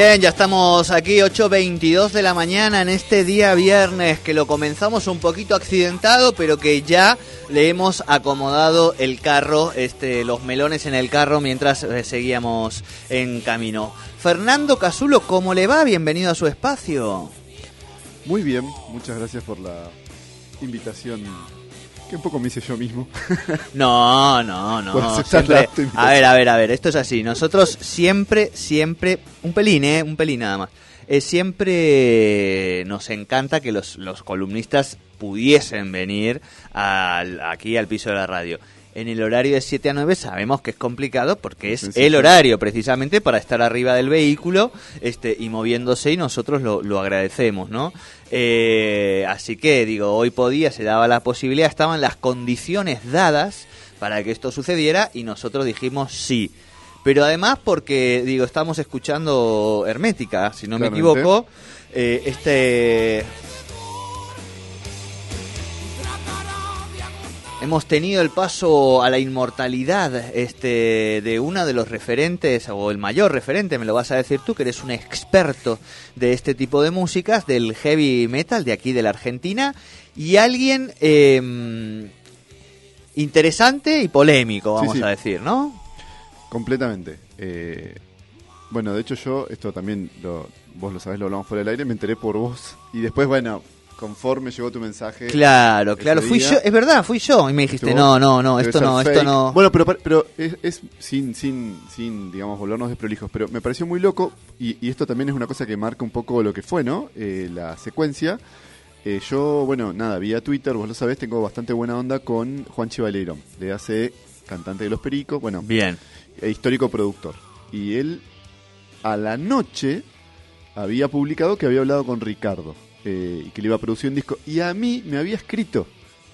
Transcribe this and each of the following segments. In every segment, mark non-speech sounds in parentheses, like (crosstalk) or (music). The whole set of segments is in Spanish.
Bien, ya estamos aquí 8.22 de la mañana en este día viernes que lo comenzamos un poquito accidentado pero que ya le hemos acomodado el carro, este, los melones en el carro mientras eh, seguíamos en camino. Fernando Casulo, ¿cómo le va? Bienvenido a su espacio. Muy bien, muchas gracias por la invitación que un poco me hice yo mismo. (laughs) No, no, no. Siempre- a ver, a ver, a ver, esto es así. Nosotros siempre, siempre, un pelín, ¿eh? Un pelín nada más. Eh, siempre nos encanta que los, los columnistas pudiesen venir al- aquí al piso de la radio. En el horario de 7 a 9 sabemos que es complicado porque es el horario precisamente para estar arriba del vehículo este, y moviéndose y nosotros lo, lo agradecemos, ¿no? Eh, así que digo, hoy podía, se daba la posibilidad, estaban las condiciones dadas para que esto sucediera y nosotros dijimos sí. Pero además porque, digo, estamos escuchando Hermética, si no me equivoco, eh, este... Hemos tenido el paso a la inmortalidad este, de uno de los referentes, o el mayor referente, me lo vas a decir tú, que eres un experto de este tipo de músicas, del heavy metal de aquí de la Argentina, y alguien eh, interesante y polémico, vamos sí. a decir, ¿no? Completamente. Eh, bueno, de hecho yo, esto también, lo, vos lo sabés, lo hablamos fuera del aire, me enteré por vos. Y después, bueno, conforme llegó tu mensaje... Claro, claro, fui día- yo, es verdad, fui yo, y me dijiste, no, no, no, esto no, esto no... Bueno, pero, pero es, es sin, sin, sin, digamos, volvernos desprolijos, pero me pareció muy loco, y, y esto también es una cosa que marca un poco lo que fue, ¿no? Eh, la secuencia. Eh, yo, bueno, nada, vía Twitter, vos lo sabés, tengo bastante buena onda con Juan Chivaleiro, le hace cantante de Los Pericos, bueno, Bien, e histórico productor. Y él, a la noche, había publicado que había hablado con Ricardo eh, y que le iba a producir un disco. Y a mí me había escrito,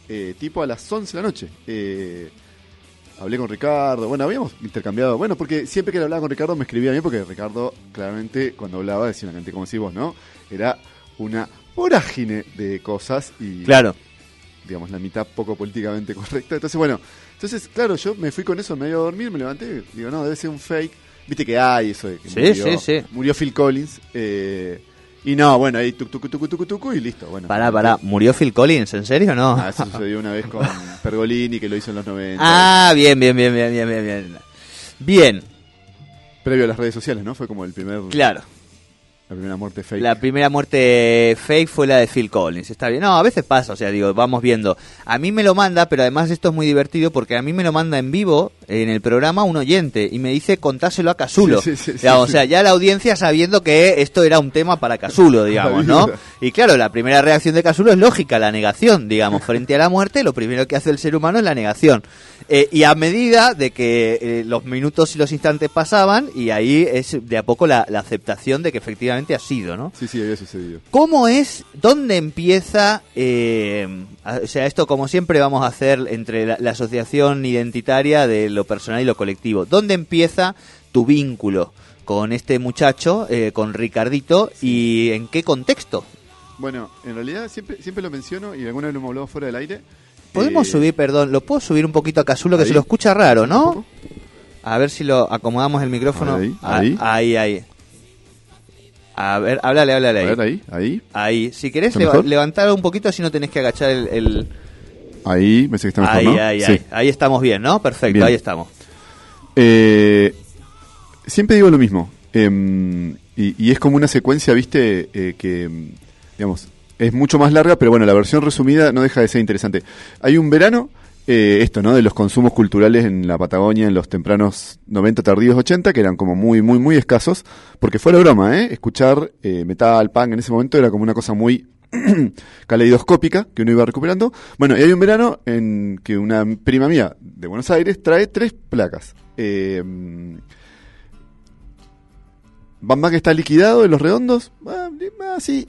eh, tipo a las 11 de la noche. Eh, hablé con Ricardo, bueno, habíamos intercambiado. Bueno, porque siempre que le hablaba con Ricardo me escribía a mí, porque Ricardo, claramente, cuando hablaba, decía una cantidad como decís vos, ¿no? Era una vorágine de cosas y claro. digamos, la mitad poco políticamente correcta. Entonces, bueno, entonces, claro, yo me fui con eso, me iba a dormir, me levanté, digo, no, debe ser un fake. Viste que hay eso de que Sí, murió, sí, sí. murió Phil Collins. eh, y no, bueno, ahí tuc, tuc, tuc, tuc, tuc, y listo. Bueno, Pará, pará, ¿murió Phil Collins? ¿En serio o no? Ah, eso sucedió una vez con (laughs) Pergolini, que lo hizo en los 90. Ah, bien, bien, bien, bien, bien, bien, bien. Bien, Previo a las redes sociales, ¿no? Fue como el primer, claro. La primera muerte fake. La primera muerte fake fue la de Phil Collins. Está bien. No, a veces pasa, o sea, digo, vamos viendo. A mí me lo manda, pero además esto es muy divertido porque a mí me lo manda en vivo en el programa un oyente y me dice contáselo a Casulo. Sí, sí, sí. O sea, ya la audiencia sabiendo que esto era un tema para Casulo, digamos, ¿no? Y claro, la primera reacción de Casulo es lógica, la negación, digamos, frente a la muerte, lo primero que hace el ser humano es la negación. Eh, y a medida de que eh, los minutos y los instantes pasaban, y ahí es de a poco la, la aceptación de que efectivamente ha sido, ¿no? Sí, sí, había sucedido. ¿Cómo es, dónde empieza, eh, o sea, esto como siempre vamos a hacer entre la, la asociación identitaria de lo personal y lo colectivo, ¿dónde empieza tu vínculo con este muchacho, eh, con Ricardito, y en qué contexto? Bueno, en realidad siempre, siempre lo menciono y alguna vez lo hemos hablado fuera del aire. Podemos Eh, subir, perdón, lo puedo subir un poquito a Casulo que ahí. se lo escucha raro, ¿un ¿no? A ver si lo acomodamos el micrófono. A ver, ahí, Ah, ahí. ahí, ahí. A ver, háblale, háblale A ahí. ver, ahí, ahí. Ahí. Si querés ¿Está leva- mejor? levantar un poquito, así no tenés que agachar el- el, Ahí, me parece que está mejor, ahí, ¿no? ahí, Sí. ahí. Ahí estamos bien, ¿no? Perfecto, Bien. ahí estamos. Eh, siempre digo lo mismo. em, y, y es como una secuencia, viste, eh, que, digamos, es mucho más larga, pero bueno, la versión resumida no deja de ser interesante. Hay un verano, eh, esto, ¿no? De los consumos culturales en la Patagonia en los tempranos 90, tardíos 80, que eran como muy, muy, muy escasos, porque fue la broma, ¿eh? Escuchar eh, metal, punk en ese momento era como una cosa muy (clears throat) caleidoscópica que uno iba recuperando. Bueno, y hay un verano en que una prima mía de Buenos Aires trae tres placas. Eh, Bam que está liquidado de los redondos, ah, sí.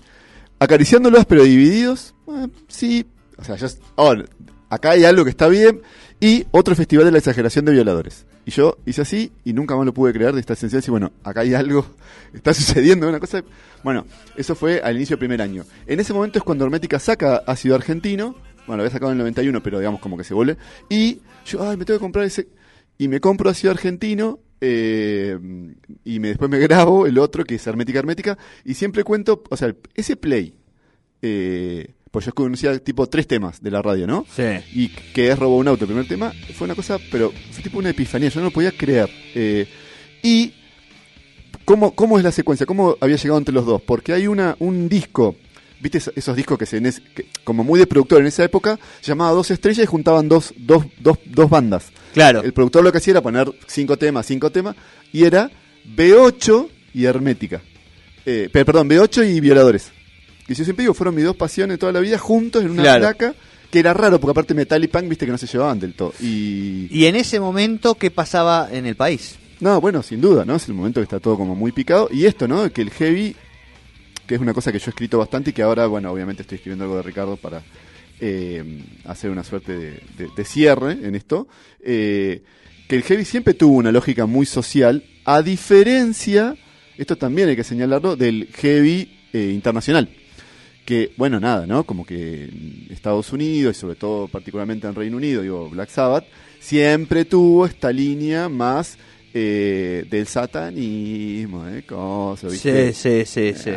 Acariciándolos pero divididos, ah, sí. O sea, ahora, acá hay algo que está bien. Y otro festival de la exageración de violadores. Y yo hice así y nunca más lo pude creer de esta sensación. Y bueno, acá hay algo, (laughs) está sucediendo una cosa. Bueno, eso fue al inicio del primer año. En ese momento es cuando Hermética saca ácido argentino. Bueno, lo había sacado en el 91, pero digamos como que se vuelve. Y yo, ay, me tengo que comprar ese. Y me compro ácido argentino eh, y me, después me (laughs) grabo el otro que es Hermética Hermética y siempre cuento, o sea, ese play, eh, pues yo conocía tipo tres temas de la radio, ¿no? Sí. Y que es Robo un auto, el primer tema, fue una cosa, pero fue tipo una epifanía, yo no lo podía creer. Eh, y, ¿cómo, ¿cómo es la secuencia? ¿Cómo había llegado entre los dos? Porque hay una un disco, ¿viste esos, discos que se, en es- que- como muy de productor en esa época, se llamaba Dos Estrellas y juntaban dos, dos, dos, dos bandas. Claro. El productor lo que hacía era poner cinco temas, cinco temas, y era B8 y Hermética. Eh, pe- perdón, B8 y Violadores. Que yo siempre digo, fueron mis dos pasiones toda la vida juntos en una Claro. placa, que era raro, porque aparte metal y punk, viste que no se llevaban del todo. Y... Y en ese momento, ¿qué pasaba en el país? No, bueno, sin duda, ¿no? Es el momento que está todo como muy picado. Y esto, ¿no? Que el heavy, que es una cosa que yo he escrito bastante y que ahora, bueno, obviamente estoy escribiendo algo de Ricardo para eh, hacer una suerte de, de- de cierre en esto. eh, que el heavy siempre tuvo una lógica muy social, a diferencia, esto también hay que señalarlo, del heavy eh, internacional. Que, bueno, nada, ¿no? Como que Estados Unidos y sobre todo particularmente en Reino Unido, digo, Black Sabbath, siempre tuvo esta línea más eh, del satanismo, ¿eh? Cosas, ¿viste? Sí, sí, sí.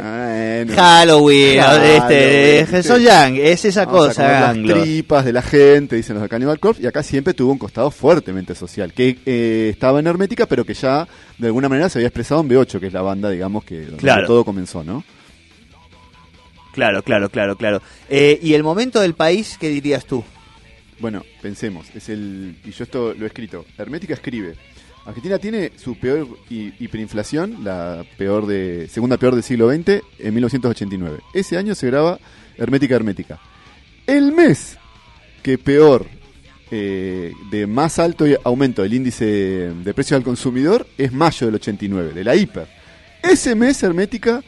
Halloween, Halloween, este. Jesús Yang, es esa Vamos a cosa, anglo. las tripas de la gente, dicen los de Cannibal Corpse, y acá siempre tuvo un costado fuertemente social, que eh, estaba en Hermética, pero que ya de alguna manera se había expresado en B8, que es la banda, digamos, que donde Claro. todo comenzó, ¿no? Claro, claro, claro, claro. Eh, ¿Y el momento del país, qué dirías tú? Bueno, pensemos, es el y yo esto lo he escrito. Hermética escribe. Argentina tiene su peor hi- hiperinflación, la peor de segunda peor del siglo XX, en 1989. Ese año se graba Hermética Hermética. El mes que peor eh, de más alto aumento del índice de precios al consumidor es mayo del 89, de la hiper. Ese mes Hermética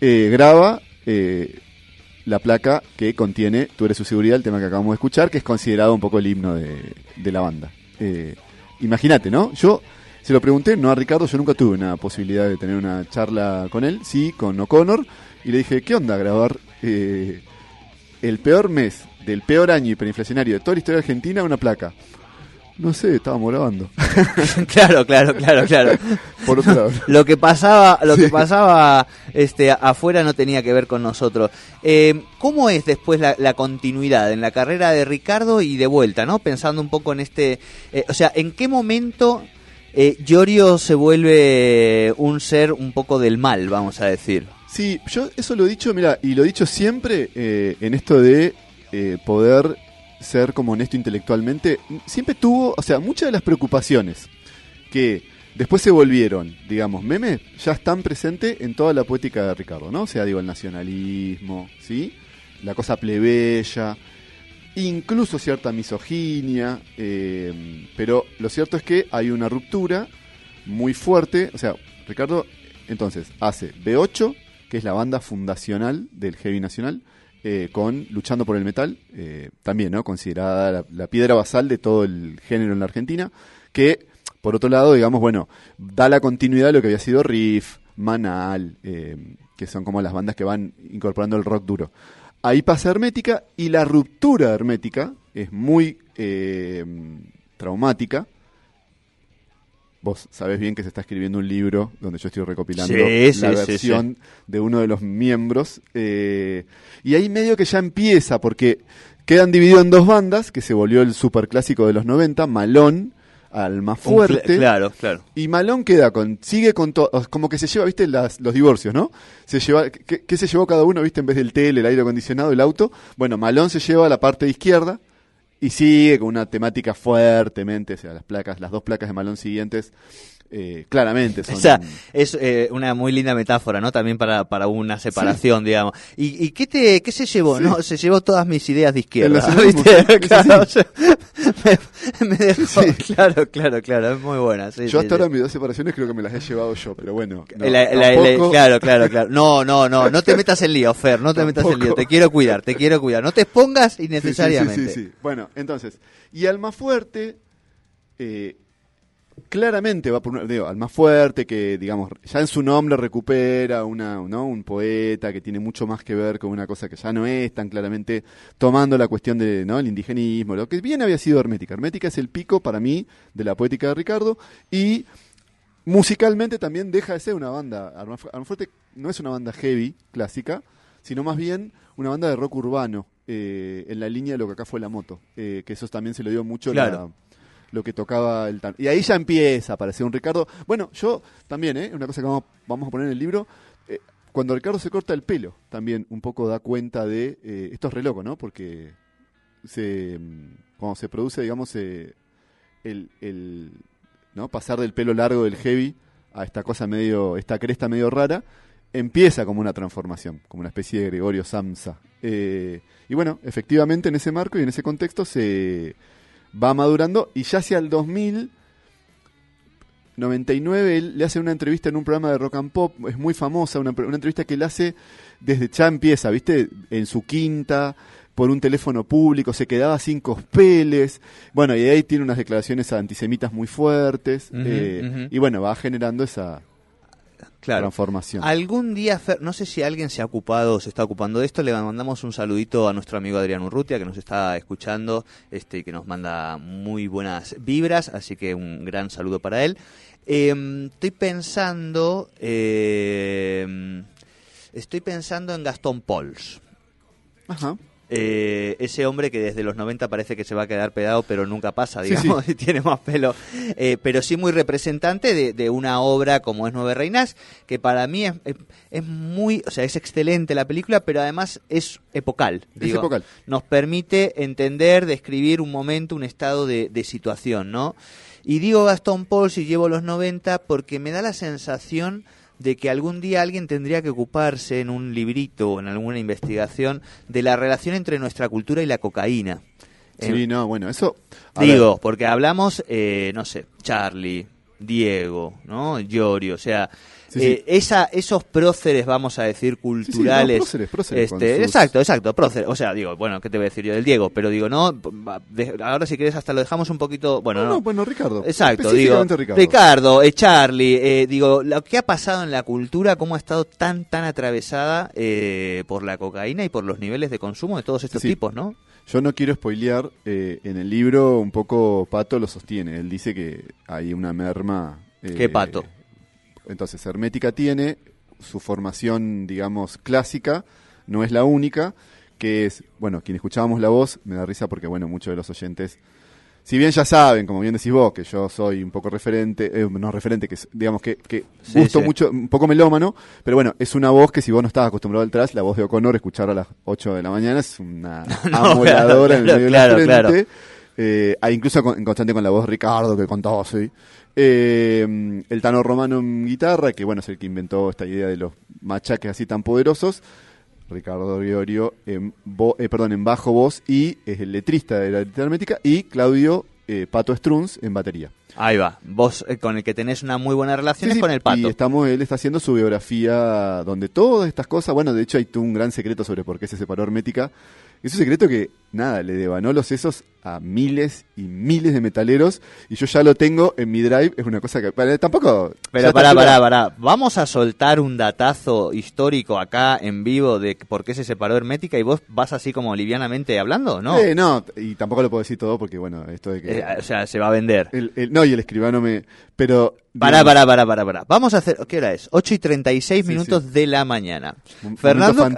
eh, graba la placa que contiene Tú eres su seguridad, el tema que acabamos de escuchar, que es considerado un poco el himno de, de la banda. Eh, Imagínate, ¿no? Yo se lo pregunté, no a Ricardo, yo nunca tuve una posibilidad de tener una charla con él, sí, con O'Connor, y le dije, ¿qué onda grabar eh, el peor mes del peor año hiperinflacionario de toda la historia Argentina una placa? No sé, estábamos grabando. (laughs) claro, claro, claro, claro. Por otro lado. Lo que pasaba, lo que pasaba este, afuera no tenía que ver con nosotros. Eh, ¿Cómo es después la, la continuidad en la carrera de Ricardo y de vuelta, no? Pensando un poco en este, eh, o sea, ¿en qué momento eh, Giorgio se vuelve un ser un poco del mal, vamos a decir? Sí, yo eso lo he dicho, mira, y lo he dicho siempre eh, en esto de poder ser como honesto intelectualmente. Siempre tuvo, o sea, muchas de las preocupaciones que después se volvieron, digamos, memes, ya están presentes en toda la poética de Ricardo, ¿no? O sea, digo, el nacionalismo, ¿sí? La cosa plebeya, incluso cierta misoginia, eh, pero lo cierto es que hay una ruptura muy fuerte, o sea, Ricardo entonces hace B8, que es la banda fundacional del heavy nacional, eh, con Luchando por el Metal, eh, también, ¿no? Considerada la, la piedra basal de todo el género en la Argentina, que, por otro lado, digamos, bueno, da la continuidad a lo que había sido Riff, Manal, eh, que son como las bandas que van incorporando el rock duro. Ahí pasa Hermética y la ruptura Hermética es muy eh, traumática. Vos sabés bien que se está escribiendo un libro donde yo estoy recopilando Sí, la sí, versión de uno de los miembros. eh, y ahí medio que ya empieza, porque quedan divididos en dos bandas, que se volvió el superclásico de los 90, Malón, Un cl- Fuerte. claro, claro. Y Malón queda con, sigue con todo, como que se lleva, viste, las- los divorcios, ¿no? Se lleva, ¿qué, se llevó cada uno, viste, en vez del tele, el aire acondicionado, el auto? Bueno, Malón se lleva la parte izquierda y sigue con una temática fuertemente, o sea, las placas, las dos placas de Malón siguientes, eh, claramente son... (laughs) O sea, es eh, una muy linda metáfora, ¿no? También para, para una separación, digamos. ¿Y, y qué, te, qué se llevó? Sí. No, se llevó todas mis ideas de izquierda. (laughs) Claro, sí. o sea, me, me dejó, Sí. claro, claro, claro, es muy buena. yo hasta ahora mis dos separaciones creo que me las he llevado yo, pero bueno. no, La- la- la- tampoco- claro, claro, claro. No, no, no, no te metas en lío, Fer, no te metas en lío. Te quiero cuidar, te quiero cuidar. No te expongas Sí, sí, sí, innecesariamente. Sí, Bueno, entonces, y Alma Fuerte, eh, claramente va por un, digo, Alma Fuerte, que digamos, ya en su nombre recupera una, ¿no? un poeta que tiene mucho más que ver con una cosa que ya no es tan claramente tomando la cuestión de, ¿no? el indigenismo, lo que bien había sido Hermética. Hermética es el pico para mí de la poética de Ricardo y musicalmente también deja de ser una banda. Arma Fu- Arma Fuerte no es una banda heavy, clásica, sino más bien una banda de rock urbano, eh, en la línea de lo que acá fue la moto. eh, que eso también se lo dio mucho la-. Lo que tocaba el tan. Y ahí ya empieza a aparecer un Ricardo. Bueno, yo también, ¿eh? Una cosa que vamos, vamos a poner en el libro. eh, cuando Ricardo se corta el pelo, también un poco da cuenta de. eh, esto es re loco, ¿no? Porque se, mm, cuando se produce, digamos, eh, el, el ¿no? pasar del pelo largo del heavy a esta cosa medio, esta cresta medio rara, empieza como una transformación, como una especie de Gregorio Samsa. Y bueno, efectivamente en ese marco y en ese contexto se va madurando y ya hacia el 2000 99 él le hace una entrevista en un programa de rock and pop, es muy famosa, una, una entrevista que él hace desde ya empieza, ¿viste? En su quinta, por un teléfono público, se quedaba sin cospeles, bueno, y ahí tiene unas declaraciones antisemitas muy fuertes, eh, y bueno, va generando esa Claro. transformación. Algún día, Fer- no sé si alguien se ha ocupado o se está ocupando de esto, le mandamos un saludito a nuestro amigo Adrián Urrutia que nos está escuchando este, y que nos manda muy buenas vibras, así que un gran saludo para él. Eh, estoy pensando, eh, estoy pensando en Gastón Pols. Ajá. Eh, ese hombre que desde los 90 parece que se va a quedar pedado, pero nunca pasa, Sí, digamos, (laughs) y tiene más pelo. Eh, pero sí muy representante de, de una obra como es Nueve Reinas, que para mí es, es, es muy, o sea, es excelente la película, pero además es epocal. Es digo. epocal. Nos permite entender, describir un momento, un estado de, de situación, ¿no? Y digo Gastón Paul si llevo los 90 porque me da la sensación de que algún día alguien tendría que ocuparse en un librito o en alguna investigación de la relación entre nuestra cultura y la cocaína. Sí, Eh, no, bueno, eso... ver, digo, porque hablamos, eh, no sé, Charlie, Diego, ¿no? Llorio, o sea, Sí, eh, sí. esa, esos próceres, vamos a decir, culturales. próceres, próceres este, sus- Exacto, exacto, próceres. O sea, digo, bueno, ¿qué te voy a decir yo del Diego? Pero digo, no, de- ahora si quieres hasta lo dejamos un poquito, bueno, no, no. no, bueno, Ricardo. Exacto, digo, Específicamente Ricardo, eh, Charlie, eh, digo, lo que ha pasado en la cultura, cómo ha estado tan, tan atravesada eh, por la cocaína y por los niveles de consumo de todos estos Sí. tipos, ¿no? Yo no quiero spoilear, eh, en el libro un poco Pato lo sostiene. Él dice que hay una merma. ¿Qué Pato? Entonces, Hermética tiene su formación, digamos, clásica, no es la única, que es, bueno, quien escuchábamos la voz, me da risa porque, bueno, muchos de los oyentes, si bien ya saben, como bien decís vos, que yo soy un poco referente, eh, no referente, que digamos que, que Sí, gusto sí. mucho, un poco melómano, pero bueno, es una voz que si vos no estás acostumbrado al trash, la voz de O'Connor, escuchar a las 8 de la mañana es una (laughs) No, amoladora en el medio claro, de la frente. claro. Eh, ah, incluso en constante con la voz Ricardo, que contaba así. Eh, el Tano Romano en guitarra, que bueno, es el que inventó esta idea de los machaques así tan poderosos. Ricardo Gregorio en, eh, perdón, en bajo voz y es el letrista de la letra hermética. Y Claudio eh, Pato Struns en batería. Ahí va, vos eh, con el que tenés una muy buena relación Sí, es sí, con el pato. Y estamos, él está haciendo su biografía donde todas estas cosas, bueno, de hecho hay un gran secreto sobre por qué se separó Hermética. Es un secreto que, nada, le devanó los sesos a miles y miles de metaleros y yo ya lo tengo en mi drive, es una cosa que para- tampoco... Pero pará, pará, pará. Vamos a soltar un datazo histórico acá en vivo de por qué se separó Hermética y vos vas así como livianamente hablando, ¿no? Eh, no, y tampoco lo puedo decir todo porque, bueno, esto de que... Eh, o sea, se va a vender. el- el- no, y el escribano me... Pero... Pará, digamos, pará, pará, pará, pará. Vamos a hacer, ¿qué hora es? 8 y 36 Sí, minutos sí. de la mañana. un Fernando.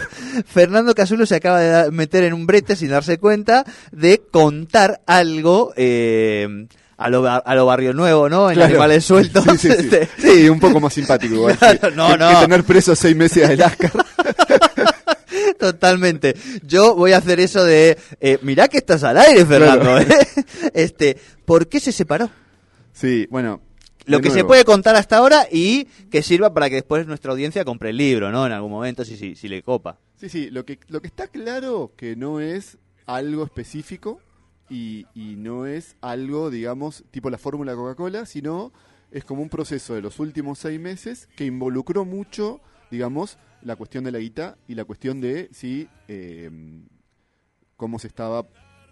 (laughs) Fernando Casulo se acaba de meter en un brete sin darse cuenta de contar algo eh, a, lo, a lo barrio nuevo, ¿no? En Claro. animales sueltos. Sí, sí, sí. Este, Sí, un poco más simpático igual. (laughs) Claro, que- no, que, no. que tener preso seis meses a Alaska. (laughs) Totalmente. Yo voy a hacer eso de, eh, mirá que estás al aire, Fernando. Claro. ¿eh? (laughs) Este, ¿por qué se separó? Sí, bueno. Lo que se puede contar hasta ahora y que sirva para que después nuestra audiencia compre el libro, ¿no? En algún momento, si, si, si le copa. Sí, sí, lo que, lo que está claro que no es algo específico y, y no es algo, digamos, tipo la fórmula Coca-Cola, sino es como un proceso de los últimos seis meses que involucró mucho, digamos, la cuestión de la guita y la cuestión de si eh, cómo se estaba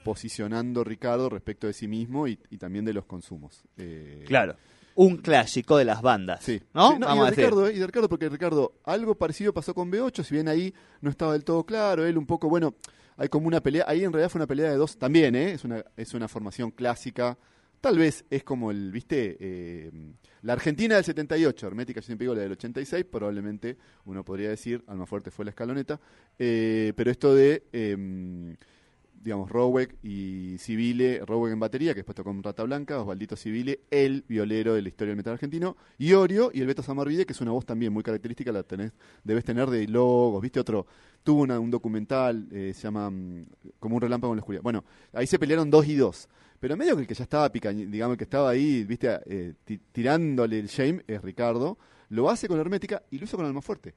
posicionando Ricardo respecto de sí mismo y, y también de los consumos. Eh, Claro. Un clásico de las bandas. Sí. ¿No? Sí, Vamos a de decir. Ricardo, eh, y de Ricardo, porque Ricardo, algo parecido pasó con B8, si bien ahí no estaba del todo claro, él un poco, bueno, hay como una pelea, ahí en realidad fue una pelea de dos, también, ¿eh? Es una, es una formación clásica, Tal vez es como el, viste, eh, la Argentina del 78, Hermética, yo siempre digo la del 86, probablemente uno podría decir, Almafuerte fue la escaloneta, eh, pero esto de, eh, digamos, Rowek y Civile, Rowek en batería, que después tocó con Rata Blanca, Osvaldito Civile, el violero de la historia del metal argentino, y Orio y el Beto Samarvide, que es una voz también muy característica, la tenés, debes tener de logos, viste, otro, tuvo un documental, eh, se llama mm, Como un relámpago en la oscuridad. Bueno, ahí se pelearon dos y dos. Pero medio que el que ya estaba pica, digamos, el que estaba ahí, viste, eh, ti- tirándole el shame es Ricardo. Lo hace con Hermética y lo hizo con Almafuerte.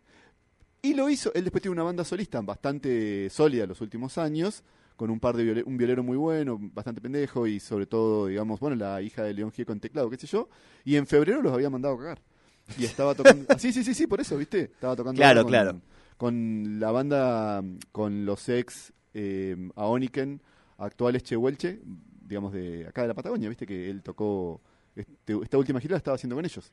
Y lo hizo, él después tiene una banda solista bastante sólida en los últimos años, con un par de un violero muy bueno, bastante pendejo y sobre todo, digamos, bueno, la hija de León Gieco en teclado, qué sé yo. Y en febrero los había mandado a cagar. Y estaba tocando. ah, (laughs) sí, sí, sí, sí, por eso, ¿viste? Estaba tocando Claro, con, claro. con la banda, con los ex eh, Aoniken, actuales Chehuelche, digamos, de acá de la Patagonia, ¿viste? Que él tocó. este- esta última gira la estaba haciendo con ellos.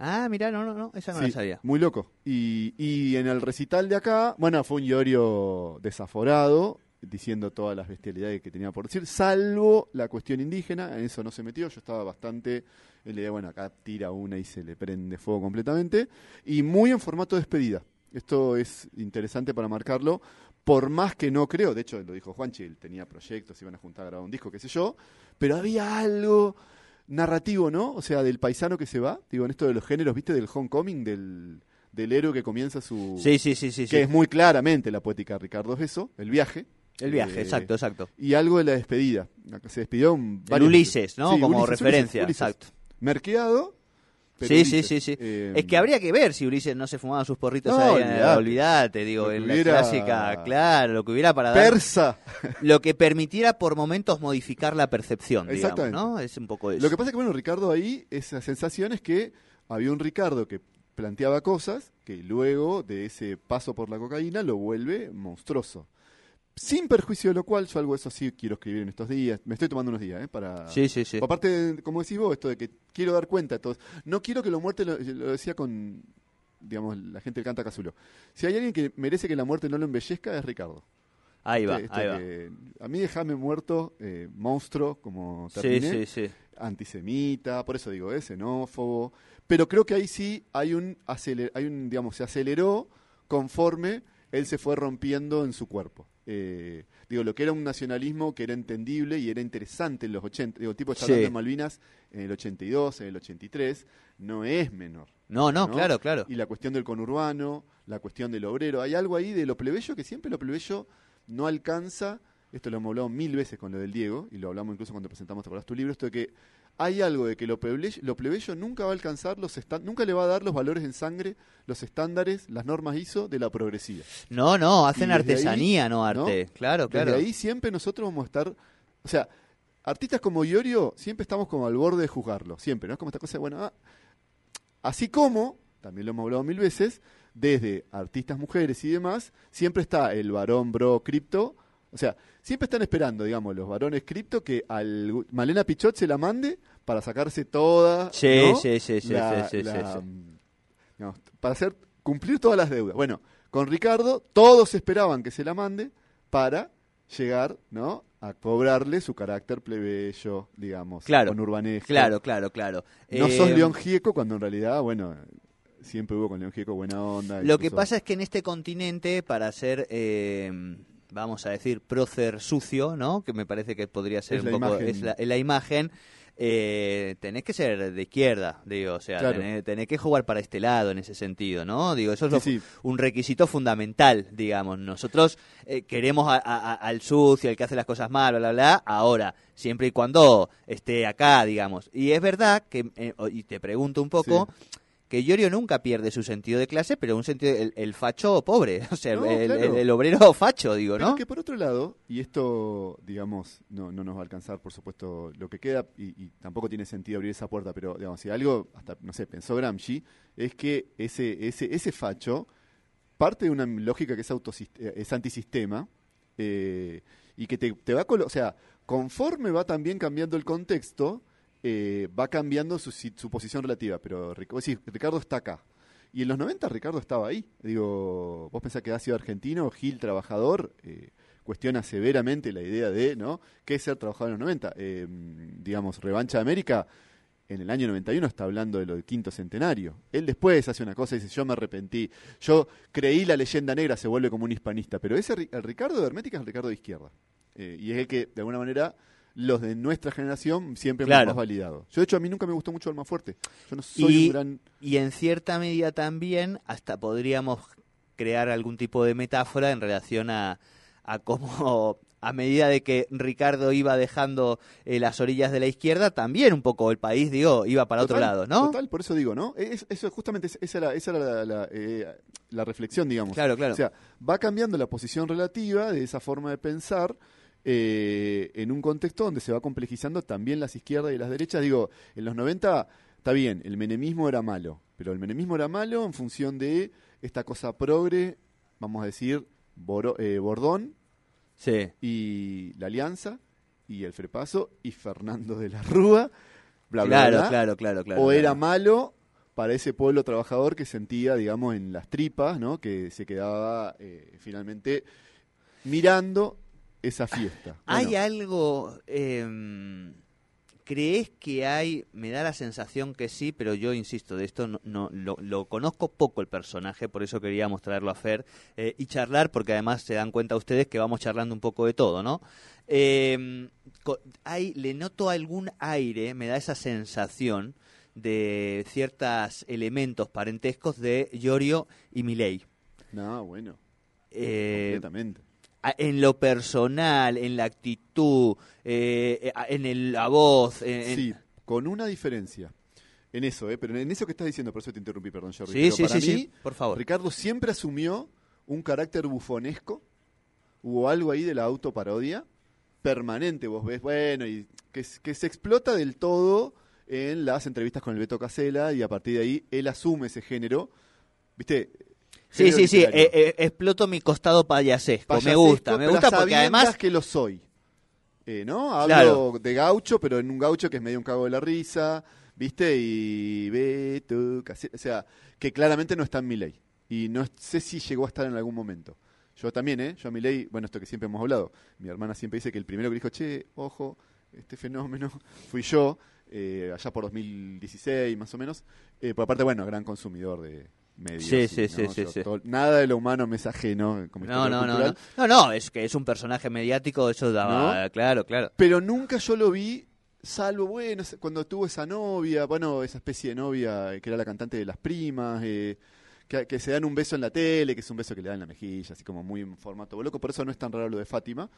Ah, mira, no, no, no, esa no Sí, la sabía. Muy loco. Y, y en el recital de acá, bueno, fue un Iorio desaforado, diciendo todas las bestialidades que tenía por decir, salvo la cuestión indígena, en eso no se metió, yo estaba bastante en la idea, bueno, acá tira una y se le prende fuego completamente, y muy en formato de despedida. Esto es interesante para marcarlo, por más que no creo, de hecho lo dijo Juanchi, él tenía proyectos, iban a juntar a grabar un disco, qué sé yo, pero había algo narrativo, ¿no? O sea, del paisano que se va, digo, en esto de los géneros, ¿viste? Del homecoming, del, del héroe que comienza su... Sí, sí, sí, sí. que sí. es muy claramente la poética de Ricardo es eso, el viaje. El viaje, Eh, exacto, exacto. Y algo de la despedida. Se despidió un... Varios- Ulises, ¿no? Sí, Como Ulises, referencia, Ulises, Ulises. exacto. Merqueado. Sí, sí, Ulises. sí, sí. Eh, es que habría que ver si Ulises no se fumaba sus porritos No, ahí. olvidate. Olvídate, digo, en la clásica, claro, lo que hubiera para dar. Persa. Lo que permitiera por momentos modificar la percepción, digamos, Exactamente. ¿no? Es un poco eso. Lo que pasa es que, bueno, Ricardo ahí, esa sensación es que había un Ricardo que planteaba cosas que luego de ese paso por la cocaína lo vuelve monstruoso. Sin perjuicio de lo cual, yo algo de eso sí quiero escribir en estos días. Me estoy tomando unos días, ¿eh? Para... Sí, sí, sí. Aparte, como decís vos, esto de que quiero dar cuenta todos. No quiero que lo muerte, lo, lo decía con, digamos, la gente que canta Casulo. Si hay alguien que merece que la muerte no lo embellezca, es Ricardo. Ahí va, Este- este va. a mí déjame muerto, eh, monstruo, como Sí, terminé sí, sí. antisemita, por eso digo, es xenófobo, pero creo que ahí sí hay un, aceler- hay un digamos, se aceleró conforme él se fue rompiendo en su cuerpo. Eh, digo, lo que era un nacionalismo que era entendible y era interesante en los 80, digo, tipo está Sí. hablando de Malvinas en el 82, en el 83, no es menor. No, no, ¿no? claro, claro. Y la cuestión del conurbano, la cuestión del obrero, hay algo ahí de lo plebeyo que siempre lo plebeyo no alcanza, esto lo hemos hablado mil veces con lo del Diego, y lo hablamos incluso cuando presentamos, ¿te acordás tu libro? Esto de que hay algo de que lo plebeyo, lo plebeyo nunca va a alcanzar los nunca le va a dar los valores en sangre, los estándares, las normas ISO de la progresiva. No, no, hacen desde artesanía, ahí, no arte. Claro, Desde claro. ahí siempre nosotros vamos a estar, o sea, artistas como Iorio siempre estamos como al borde de juzgarlo, siempre, ¿no? Es como esta cosa de, bueno, ah, así como, también lo hemos hablado mil veces, desde artistas mujeres y demás, siempre está el varón bro cripto, o sea, siempre están esperando, digamos, los varones cripto que al Malena Pichot se la mande para sacarse toda, Sí, ¿no? sí, sí, sí, La- sí, sí, la, sí, digamos, para hacer cumplir todas las deudas. Bueno, con Ricardo todos esperaban que se la mande para llegar, ¿no? A cobrarle su carácter plebeyo, digamos, Claro, con urbanesco. Claro, claro, claro. No Eh, sos León Gieco cuando en realidad, bueno, siempre hubo con León Gieco buena onda. Lo que pasa es que en este continente, para ser, eh, vamos a decir, prócer sucio, ¿no? Que me parece que podría ser Es un la poco. imagen. Es la, imagen. eh, tenés que ser de izquierda, digo, o sea, Claro. tenés, tenés que jugar para este lado en ese sentido, ¿no? Digo, eso es Sí, lo- sí. un requisito fundamental, digamos. Nosotros eh, queremos a- al sucio, el que hace las cosas mal, bla, bla, bla, ahora, siempre y cuando esté acá, digamos. Y es verdad que, eh, y te pregunto un poco, que Llorio nunca pierde su sentido de clase, pero un sentido, el, el facho pobre, (laughs) o sea, No, el, claro. el- el obrero facho, digo, Pero ¿no? es que por otro lado, y esto, digamos, no, no nos va a alcanzar, por supuesto, lo que queda, y, y tampoco tiene sentido abrir esa puerta, pero, digamos, si algo, hasta, no sé, pensó Gramsci, es que ese, ese, ese facho parte de una lógica que es, eh, es antisistema, eh, y que te, te va o sea, conforme va también cambiando el contexto, eh, va cambiando su, su posición relativa, pero decís, Ricardo está acá. Y en los 90 Ricardo estaba ahí. Digo, vos pensás que ha sido argentino, Gil trabajador, eh, cuestiona severamente la idea de, ¿no? ¿Qué es ser trabajador en los 90? Eh, digamos, Revancha de América, en el año 91 está hablando de lo del quinto centenario. Él después hace una cosa y dice, yo me arrepentí, yo creí la leyenda negra, se vuelve como un hispanista, pero ese el Ricardo de Hermética es el Ricardo de izquierda. Eh, y es el que, de alguna manera, los de nuestra generación siempre Claro. hemos validado. Yo, de hecho, a mí nunca me gustó mucho el más fuerte. Yo no soy y, un gran... y en cierta medida también hasta podríamos crear algún tipo de metáfora en relación a, a cómo a medida de que Ricardo iba dejando eh, las orillas de la izquierda, también un poco el país, digo, iba para otro lado, ¿no? Total, por eso digo, ¿no? Es- eso justamente es- esa era, esa era la, la, eh, la reflexión, digamos. Claro, claro. O sea, va cambiando la posición relativa de esa forma de pensar eh, en un contexto donde se va complejizando también las izquierdas y las derechas. Digo, en los 90 está bien, el menemismo era malo, pero el menemismo era malo en función de esta cosa progre, vamos a decir, Boro- eh, Bordón, Sí. y la Alianza y el Frepaso y Fernando de la Rúa, bla, bla, Claro, bla. claro, claro, claro. o claro. era malo para ese pueblo trabajador que sentía, digamos, en las tripas, ¿no? Que se quedaba eh, finalmente mirando esa fiesta. ¿Hay algo... em, ¿Crees que hay, me da la sensación que sí, pero yo insisto, de esto no, no- lo, lo conozco poco el personaje, por eso quería mostrarlo a Fer eh, y charlar, porque además se dan cuenta ustedes que vamos charlando un poco de todo, ¿no? Eh, co- hay, le noto algún aire, me da esa sensación de ciertos elementos parentescos de Giorgio y Milei. No, bueno, Eh, completamente. En lo personal, en la actitud, eh, eh, en el- la voz, en, Sí, con una diferencia. En eso, ¿eh? Pero en eso que estás diciendo, por eso te interrumpí, perdón, Jordi. Sí, Pero sí, para sí, mí, sí, por favor. Ricardo siempre asumió un carácter bufonesco. Hubo algo ahí de la autoparodia permanente, vos ves, bueno, y que, que se explota del todo en las entrevistas con el Beto Casella y a partir de ahí él asume ese género. ¿Viste? Sí, sí, sí, eh, eh, exploto mi costado payasesco, me Payasesco, gusta, me pero gusta porque además... que lo soy. Eh, ¿No? Hablo Claro. de gaucho, pero en un gaucho que es medio un cago de la risa, ¿viste? Y Beto, Case- o sea, que claramente no está en mi ley. Y no sé si llegó a estar en algún momento. Yo también, ¿eh? Yo a mi ley, bueno, esto que siempre hemos hablado, mi hermana siempre dice que el primero que dijo, che, ojo, este fenómeno, (laughs) fui yo, eh, allá por 2016 más o menos. Eh, por aparte, bueno, gran consumidor de medios. Sí, sí, sí, ¿no? sí, nada de lo humano me es ajeno. No, no, no, no, no, no, es que es un personaje mediático, eso daba, claro, claro. Pero nunca yo lo vi, salvo, bueno, cuando tuvo esa novia, bueno, esa especie de novia eh, que era la cantante de Las Primas, eh, que, que se dan un beso en la tele, que es un beso que le dan en la mejilla, así como muy en formato loco, por eso no es tan raro lo de Fátima.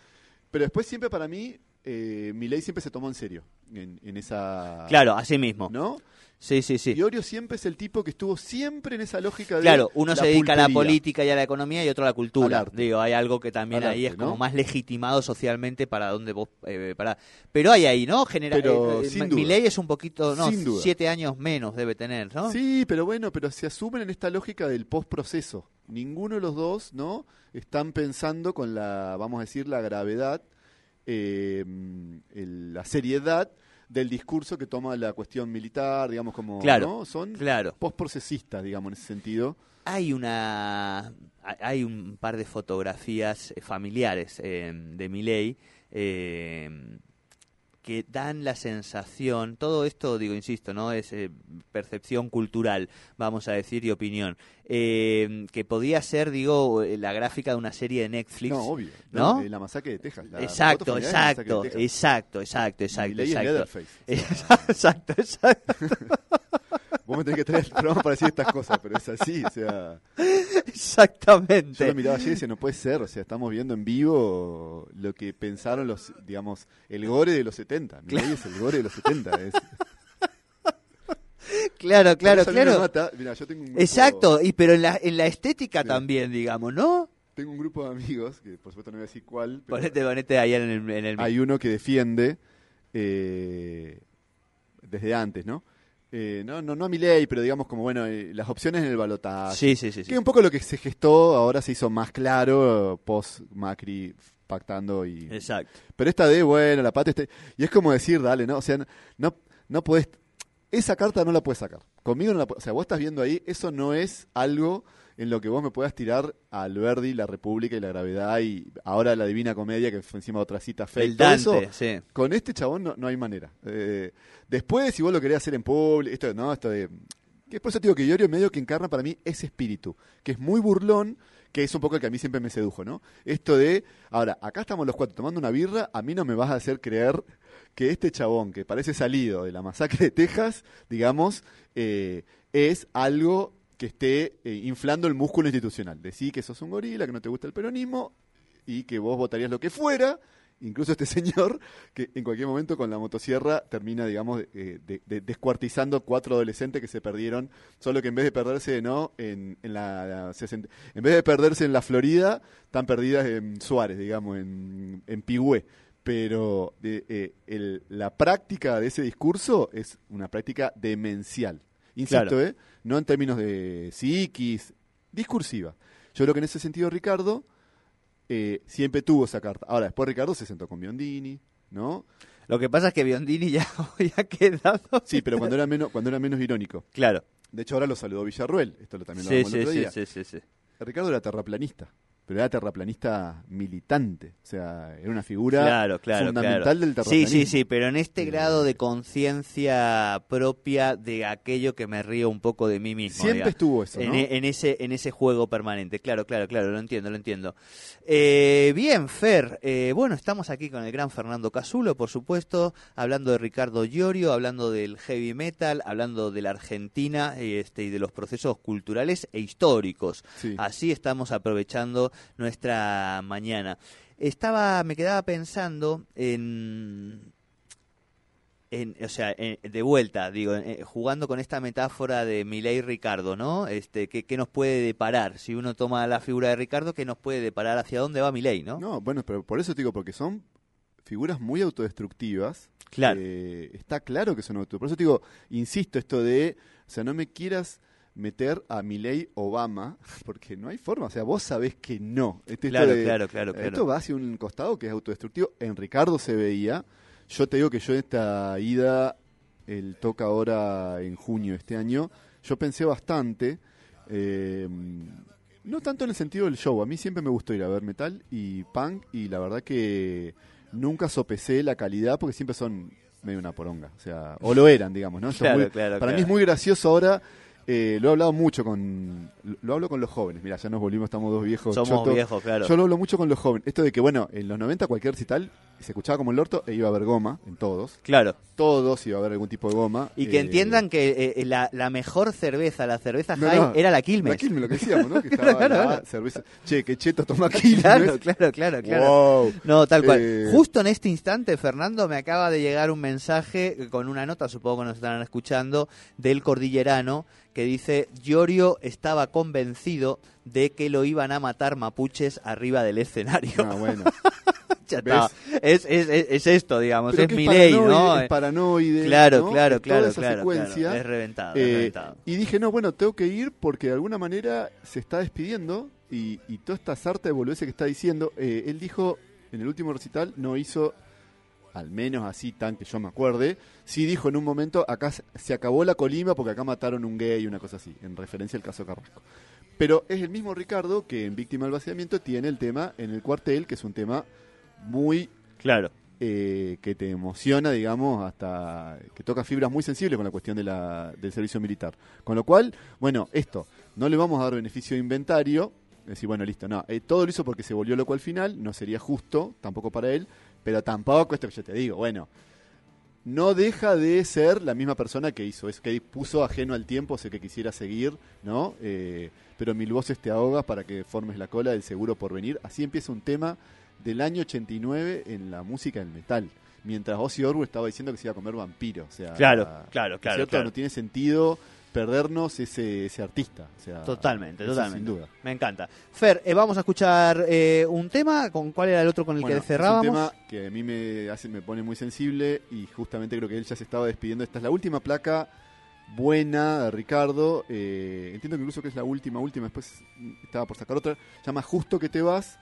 Pero después siempre para mí, eh, Milei siempre se tomó en serio en, en esa... Claro, así mismo. ¿No? Sí, sí, sí. Y Orio siempre es el tipo que estuvo siempre en esa lógica de... Claro, uno se dedica a la política y a la economía y otro a la cultura. Digo, hay algo que también Al ahí arte, es como más legitimado socialmente para donde vos eh, para. Pero hay ahí, ¿no? Genera, Pero eh, sin Ma- duda. Milei es un poquito, no, siete años menos debe tener, ¿no? Sí, pero bueno, pero se asumen en esta lógica del postproceso. Ninguno de los dos, ¿no? Están pensando con la, vamos a decir, la gravedad, eh, el- la seriedad del discurso que toma la cuestión militar, digamos, como, Claro, ¿no? Son claro. postprocesistas, digamos, en ese sentido. Hay una hay un par de fotografías eh, familiares eh, de Milei eh, que dan la sensación, todo esto digo, insisto, no es eh, percepción cultural, vamos a decir, y opinión, eh, que podía ser, digo, eh, la gráfica de una serie de Netflix. No, obvio. ¿no? Eh, La masacre de Texas. la exacto, la exacto, de Texas. exacto, exacto, (laughs) exacto, exacto. Leatherface. (laughs) Exacto, exacto, Vos me tenés que traer el programa para decir estas cosas, pero es así, o sea... Yo exactamente. lo miraba ayer y decía, no puede ser, o sea, estamos viendo en vivo lo que pensaron los, digamos, el gore de los 70. Milei es el gore de los 70. Es, Claro, claro, claro. mata. Mirá, yo tengo un grupo, Exacto, y pero en la, en la estética Sí. también, digamos, ¿no? Tengo un grupo de amigos, que por supuesto no voy a decir cuál, pero Ponete, ponete ahí en el... En el hay uno que defiende eh, desde antes, ¿no? Eh, no, no, no a mi ley, pero digamos como, bueno, eh, las opciones en el balotaje. Sí, sí, sí. sí. Que un poco lo que se gestó ahora se hizo más claro post Macri pactando y Exacto. Pero esta de, bueno, la pata este... Y es como decir, dale, ¿no? O sea, no, no, no podés... Esa carta no la puedes sacar. Conmigo no la puedes... O sea, vos estás viendo ahí, eso no es algo en lo que vos me puedas tirar a Alberdi, La República y La Gravedad y ahora La Divina Comedia, que fue encima otra cita fake. Todo Dante, eso, sí. Con este chabón no, no hay manera. Eh, después, si vos lo querés hacer en público, esto, ¿no? Esto de... Que por eso te digo que Iorio medio que encarna para mí ese espíritu, que es muy burlón, que es un poco el que a mí siempre me sedujo, ¿no? Esto de, ahora, acá estamos los cuatro tomando una birra, a mí no me vas a hacer creer que este chabón que parece salido de la masacre de Texas, digamos, eh, es algo que esté eh, inflando el músculo institucional. Decir que sos un gorila, que no te gusta el peronismo y que vos votarías lo que fuera. Incluso este (laughs) señor, que en cualquier momento con la motosierra termina, digamos, eh, de- de- descuartizando cuatro adolescentes que se perdieron, solo que en vez de perderse, ¿no? En, en la, la 60 en vez de perderse en la Florida, están perdidas en Suárez, digamos, en, en. Pero eh, la práctica de ese discurso es una práctica demencial. Insisto, Claro. ¿eh? No en términos de psiquis, discursiva. Yo creo que en ese sentido Ricardo eh, siempre tuvo esa carta. Ahora, después Ricardo se sentó con Biondini, ¿no? Lo que pasa es que Biondini ya (laughs) había quedado. Sí, pero cuando era menos, cuando era menos irónico. Claro. De hecho, ahora lo saludó Villarruel. Esto lo también lo Sí, hablamos el sí, sí, sí, sí, sí. Ricardo era terraplanista, pero era terraplanista militante. O sea, era una figura Claro, claro, fundamental claro. del Sí, terraplanismo. sí, sí, pero en este Eh, grado de conciencia propia de aquello que me río un poco de mí mismo. Siempre digamos. estuvo eso, en, ¿no? e- en ese en ese juego permanente. Claro, claro, claro, lo entiendo, lo entiendo. Eh, bien, Fer, eh, bueno, estamos aquí con el gran Fernando Casulo, por supuesto, hablando de Ricardo Llorio, hablando del heavy metal, hablando de la Argentina este, y de los procesos culturales e históricos. Sí. Así estamos aprovechando nuestra mañana. Estaba, me quedaba pensando en, en o sea, en- de vuelta, digo, eh, jugando con esta metáfora de Milei Ricardo, ¿no? Este, ¿qué, qué nos puede deparar? Si uno toma la figura de Ricardo, ¿qué nos puede deparar? ¿Hacia dónde va Milei, no? No, bueno, pero por eso te digo, porque son figuras muy autodestructivas. Claro. Eh, está claro que son autodestructivas. Por eso te digo, insisto, esto de, o sea, no me quieras meter a Milei Obama, (laughs) porque no hay forma. O sea, vos sabés que no. Este- Claro, de- claro, claro, claro. Esto va hacia un costado que es autodestructivo. En Ricardo se veía. Yo te digo que yo en esta ida, el toca ahora en junio de este año, yo pensé bastante. eh, no tanto en el sentido del show. A mí siempre me gustó ir a ver metal y punk y la verdad que nunca sopesé la calidad porque siempre son medio una poronga. O sea, o lo eran, digamos, ¿no? Es Claro, muy- claro, para mí es muy gracioso ahora. Eh, lo he hablado mucho con. Lo hablo con los jóvenes. Mira, ya nos volvimos, estamos dos viejos. Somos chotos. viejos, claro. Yo lo hablo mucho con los jóvenes. Esto de que, bueno, en los 90 cualquier recital se escuchaba como el orto e iba a haber goma en todos. Claro. Todos iba a haber algún tipo de goma. Y que eh, entiendan que eh, la, la mejor cerveza, la cerveza No, High, no, era la Quilmes. La Quilmes, lo que decíamos, ¿no? (laughs) Que estaba Claro, la claro. cerveza. Che, que cheto toma Quilmes. Claro, claro, claro, claro. Wow. No, tal cual. Eh, Justo en este instante, Fernando, me acaba de llegar un mensaje con una nota, supongo que nos estarán escuchando, del cordillerano que dice, Llorio estaba convencido de que lo iban a matar mapuches arriba del escenario. Ah, bueno. (laughs) (laughs) Ya ¿ves? está. Es, es, es, es esto, digamos, Pero es mi ley, ¿no? Es paranoide. Claro, ¿no? claro, claro, Toda esa claro, secuencia. claro. Es reventado, es Eh, reventado. y dije, no, bueno, tengo que ir porque de alguna manera se está despidiendo y, y toda esta sarta de boludeces que está diciendo, eh, él dijo en el último recital, no hizo, al menos así tan que yo me acuerde, sí dijo en un momento, acá se- se acabó la colima porque acá mataron un gay y una cosa así, en referencia al caso Carrasco. Pero es el mismo Ricardo que en Víctima del Vaciamiento tiene el tema en el cuartel, que es un tema muy Claro. eh, que te emociona, digamos, hasta que toca fibras muy sensibles con la cuestión de la, del servicio militar. Con lo cual, bueno, esto, no le vamos a dar beneficio de inventario, decir, bueno, listo, no, eh, todo lo hizo porque se volvió loco al final, no sería justo, tampoco para él, pero tampoco, esto que yo te digo, bueno, no deja de ser la misma persona que hizo eso, que puso ajeno al tiempo, sé que quisiera seguir, ¿no? Eh, pero mil voces te ahogas para que formes la cola del seguro por venir. Así empieza un tema del año 89 en la música del metal. Mientras Ozzy Osbourne estaba diciendo que se iba a comer vampiro. O sea, Claro, ¿no es claro, claro, cierto? claro. No tiene sentido perdernos ese, ese artista. O sea, Totalmente, totalmente. Sin duda. Me encanta. Fer, eh, vamos a escuchar eh, un tema. ¿Con cuál era el otro con el Bueno, que cerrábamos? Es un tema que a mí me, hace, me pone muy sensible y justamente creo que él ya se estaba despidiendo. Esta es la última placa buena de Ricardo. eh, entiendo que incluso que es la última, última, después estaba por sacar otra. Se llama Justo que te vas.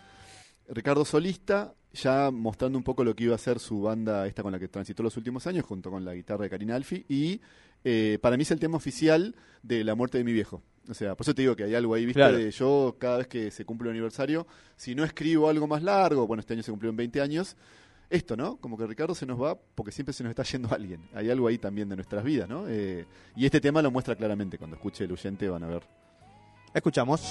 Ricardo solista, ya mostrando un poco lo que iba a ser su banda esta con la que transitó los últimos años, junto con la guitarra de Karina Alfi. Y eh, para mí es el tema oficial de la muerte de mi viejo. O sea, por eso te digo que hay algo ahí, ¿viste? Claro. De yo, cada vez que se cumple un aniversario, si no escribo algo más largo, bueno, este año se cumplieron 20 años, esto, ¿no? Como que Ricardo se nos va porque siempre se nos está yendo (laughs) alguien. Hay algo ahí también de nuestras vidas, ¿no? Eh, y este tema lo muestra claramente. Cuando escuche el oyente van a ver. Escuchamos.